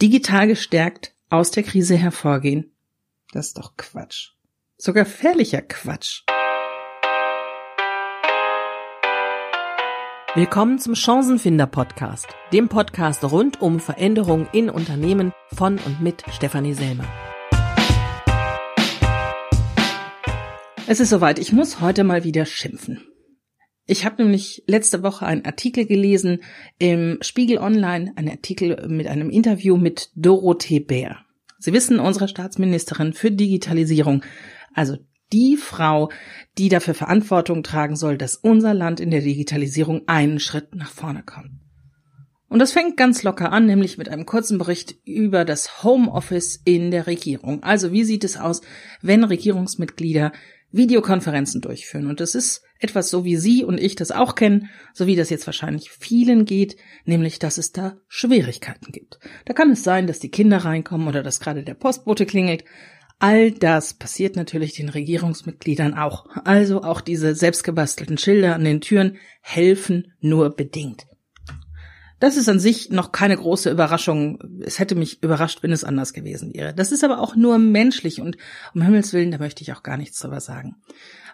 digital gestärkt aus der Krise hervorgehen. Das ist doch Quatsch. Sogar gefährlicher Quatsch. Willkommen zum Chancenfinder Podcast, dem Podcast rund um Veränderungen in Unternehmen von und mit Stefanie Selmer. Es ist soweit, ich muss heute mal wieder schimpfen. Ich habe nämlich letzte Woche einen Artikel gelesen im Spiegel Online, einen Artikel mit einem Interview mit Dorothee Bär. Sie wissen, unsere Staatsministerin für Digitalisierung, also die Frau, die dafür Verantwortung tragen soll, dass unser Land in der Digitalisierung einen Schritt nach vorne kommt. Und das fängt ganz locker an, nämlich mit einem kurzen Bericht über das Homeoffice in der Regierung. Also wie sieht es aus, wenn Regierungsmitglieder Videokonferenzen durchführen? Und das ist etwas so wie Sie und ich das auch kennen, so wie das jetzt wahrscheinlich vielen geht, nämlich dass es da Schwierigkeiten gibt. Da kann es sein, dass die Kinder reinkommen oder dass gerade der Postbote klingelt. All das passiert natürlich den Regierungsmitgliedern auch. Also auch diese selbstgebastelten Schilder an den Türen helfen nur bedingt. Das ist an sich noch keine große Überraschung. Es hätte mich überrascht, wenn es anders gewesen wäre. Das ist aber auch nur menschlich und um Himmels Willen, da möchte ich auch gar nichts drüber sagen.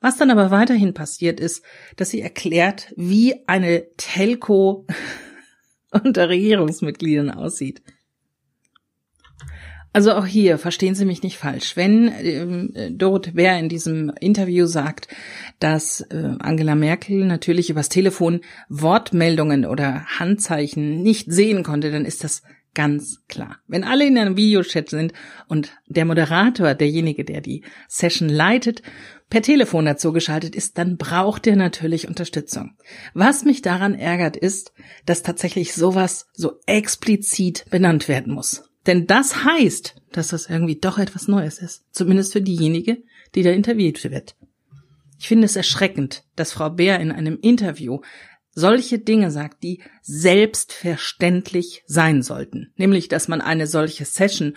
Was dann aber weiterhin passiert ist, dass sie erklärt, wie eine Telco unter Regierungsmitgliedern aussieht. Also auch hier verstehen Sie mich nicht falsch. Wenn äh, Dorothee Bär in diesem Interview sagt, dass äh, Angela Merkel natürlich übers Telefon Wortmeldungen oder Handzeichen nicht sehen konnte, dann ist das ganz klar. Wenn alle in einem Videochat sind und der Moderator, derjenige, der die Session leitet, per Telefon dazu geschaltet ist, dann braucht er natürlich Unterstützung. Was mich daran ärgert, ist, dass tatsächlich sowas so explizit benannt werden muss. Denn das heißt, dass das irgendwie doch etwas Neues ist. Zumindest für diejenige, die da interviewt wird. Ich finde es erschreckend, dass Frau Bär in einem Interview solche Dinge sagt, die selbstverständlich sein sollten. Nämlich, dass man eine solche Session,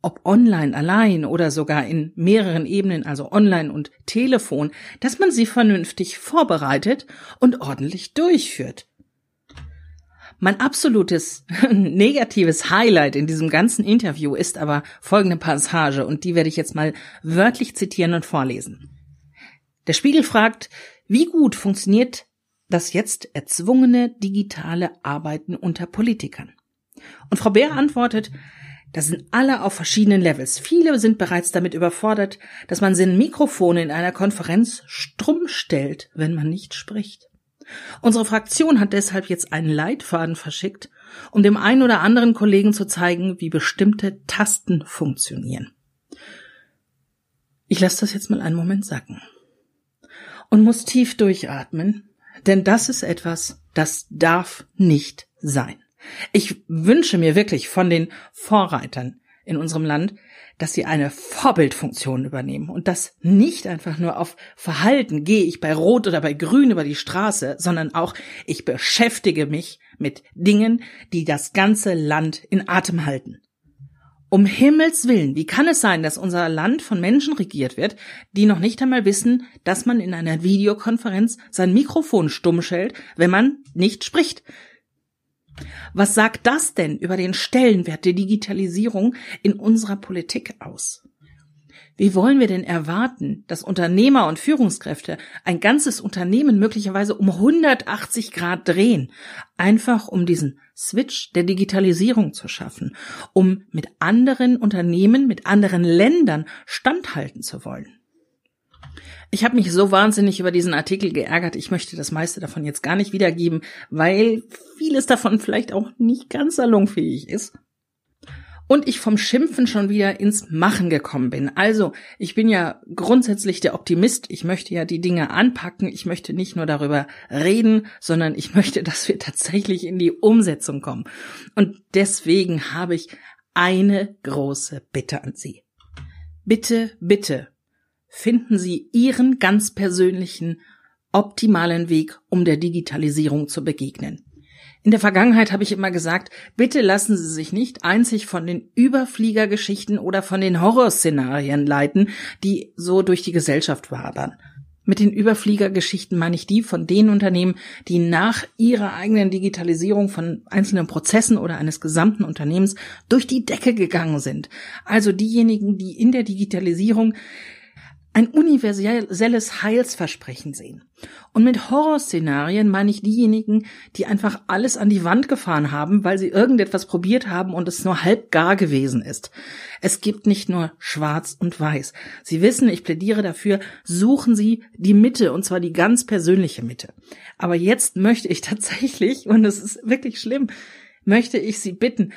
ob online allein oder sogar in mehreren Ebenen, also online und Telefon, dass man sie vernünftig vorbereitet und ordentlich durchführt. Mein absolutes negatives Highlight in diesem ganzen Interview ist aber folgende Passage und die werde ich jetzt mal wörtlich zitieren und vorlesen. Der Spiegel fragt, wie gut funktioniert das jetzt erzwungene digitale Arbeiten unter Politikern? Und Frau Bär antwortet, das sind alle auf verschiedenen Levels. Viele sind bereits damit überfordert, dass man sie in Mikrofone in einer Konferenz stumm stellt, wenn man nicht spricht. Unsere Fraktion hat deshalb jetzt einen Leitfaden verschickt, um dem einen oder anderen Kollegen zu zeigen, wie bestimmte Tasten funktionieren. Ich lasse das jetzt mal einen Moment sacken und muss tief durchatmen, denn das ist etwas, das darf nicht sein. Ich wünsche mir wirklich von den Vorreitern in unserem Land, dass sie eine Vorbildfunktion übernehmen und das nicht einfach nur auf Verhalten gehe ich bei Rot oder bei Grün über die Straße, sondern auch ich beschäftige mich mit Dingen, die das ganze Land in Atem halten. Um Himmels willen, wie kann es sein, dass unser Land von Menschen regiert wird, die noch nicht einmal wissen, dass man in einer Videokonferenz sein Mikrofon stumm stellt, wenn man nicht spricht? Was sagt das denn über den Stellenwert der Digitalisierung in unserer Politik aus? Wie wollen wir denn erwarten, dass Unternehmer und Führungskräfte ein ganzes Unternehmen möglicherweise um 180 Grad drehen, einfach um diesen Switch der Digitalisierung zu schaffen, um mit anderen Unternehmen, mit anderen Ländern standhalten zu wollen? Ich habe mich so wahnsinnig über diesen Artikel geärgert. Ich möchte das meiste davon jetzt gar nicht wiedergeben, weil vieles davon vielleicht auch nicht ganz salonfähig ist. Und ich vom Schimpfen schon wieder ins Machen gekommen bin. Also, ich bin ja grundsätzlich der Optimist. Ich möchte ja die Dinge anpacken. Ich möchte nicht nur darüber reden, sondern ich möchte, dass wir tatsächlich in die Umsetzung kommen. Und deswegen habe ich eine große Bitte an Sie. Bitte, bitte finden Sie Ihren ganz persönlichen, optimalen Weg, um der Digitalisierung zu begegnen. In der Vergangenheit habe ich immer gesagt, bitte lassen Sie sich nicht einzig von den Überfliegergeschichten oder von den Horrorszenarien leiten, die so durch die Gesellschaft wabern. Mit den Überfliegergeschichten meine ich die von den Unternehmen, die nach ihrer eigenen Digitalisierung von einzelnen Prozessen oder eines gesamten Unternehmens durch die Decke gegangen sind. Also diejenigen, die in der Digitalisierung ein universelles Heilsversprechen sehen. Und mit Horrorszenarien meine ich diejenigen, die einfach alles an die Wand gefahren haben, weil sie irgendetwas probiert haben und es nur halb gar gewesen ist. Es gibt nicht nur schwarz und weiß. Sie wissen, ich plädiere dafür, suchen Sie die Mitte und zwar die ganz persönliche Mitte. Aber jetzt möchte ich tatsächlich, und es ist wirklich schlimm, möchte ich Sie bitten,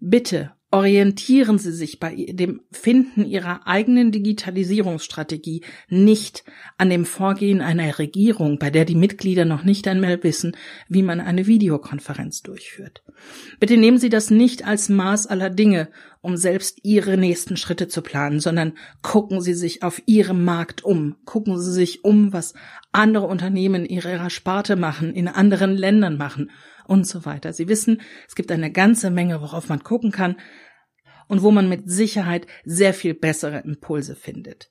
bitte orientieren Sie sich bei dem Finden Ihrer eigenen Digitalisierungsstrategie nicht an dem Vorgehen einer Regierung, bei der die Mitglieder noch nicht einmal wissen, wie man eine Videokonferenz durchführt. Bitte nehmen Sie das nicht als Maß aller Dinge, um selbst Ihre nächsten Schritte zu planen, sondern gucken Sie sich auf Ihrem Markt um, gucken Sie sich um, was andere Unternehmen in ihrer Sparte machen, in anderen Ländern machen und so weiter. Sie wissen, es gibt eine ganze Menge, worauf man gucken kann und wo man mit Sicherheit sehr viel bessere Impulse findet.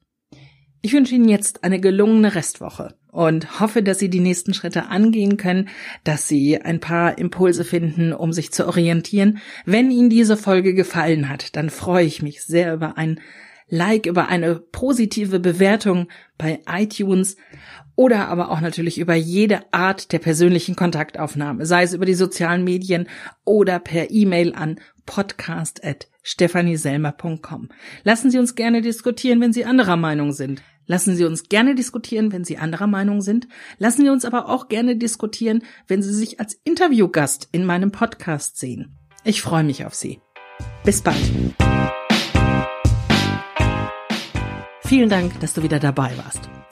Ich wünsche Ihnen jetzt eine gelungene Restwoche und hoffe, dass Sie die nächsten Schritte angehen können, dass Sie ein paar Impulse finden, um sich zu orientieren. Wenn Ihnen diese Folge gefallen hat, dann freue ich mich sehr über ein Like, über eine positive Bewertung bei iTunes oder aber auch natürlich über jede Art der persönlichen Kontaktaufnahme, sei es über die sozialen Medien oder per E-Mail an podcast.stephanieselmer.com. Lassen Sie uns gerne diskutieren, wenn Sie anderer Meinung sind. Lassen Sie uns gerne diskutieren, wenn Sie anderer Meinung sind. Lassen Sie uns aber auch gerne diskutieren, wenn Sie sich als Interviewgast in meinem Podcast sehen. Ich freue mich auf Sie. Bis bald. Vielen Dank, dass du wieder dabei warst.